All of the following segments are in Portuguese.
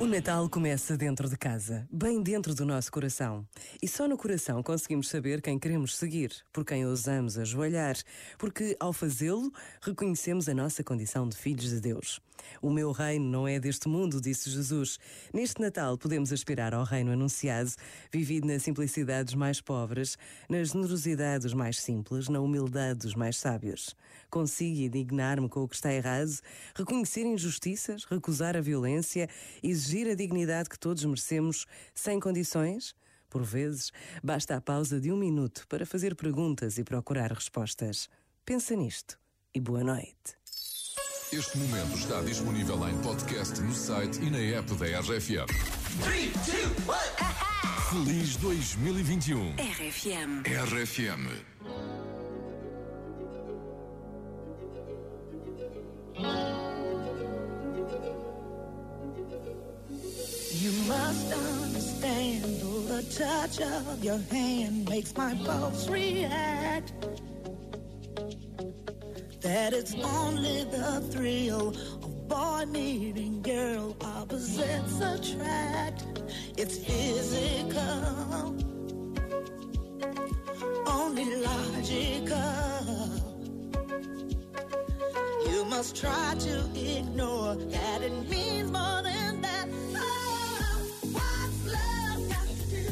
O Natal começa dentro de casa, bem dentro do nosso coração. E só no coração conseguimos saber quem queremos seguir, por quem ousamos ajoelhar, porque ao fazê-lo reconhecemos a nossa condição de filhos de Deus. O meu reino não é deste mundo, disse Jesus. Neste Natal podemos aspirar ao reino anunciado, vivido na simplicidade dos mais pobres, na generosidade dos mais simples, na humildade dos mais sábios. Consigo indignar-me com o que está errado, reconhecer injustiças, recusar a violência, exigir a dignidade que todos merecemos sem condições? Por vezes, basta a pausa de um minuto para fazer perguntas e procurar respostas. Pensa nisto e boa noite. Este momento está disponível em podcast no site e na app da RFM. Feliz 2021. RFM. RFM. You must understand, the touch of your hand makes my pulse react. That it's only the thrill of boy meeting girl opposites attract. It's physical, only logical. You must try to ignore that it means more than that. Oh, what's love got to do?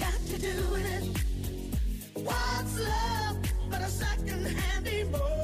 Got to do with it? What's love but a second-hand emotion?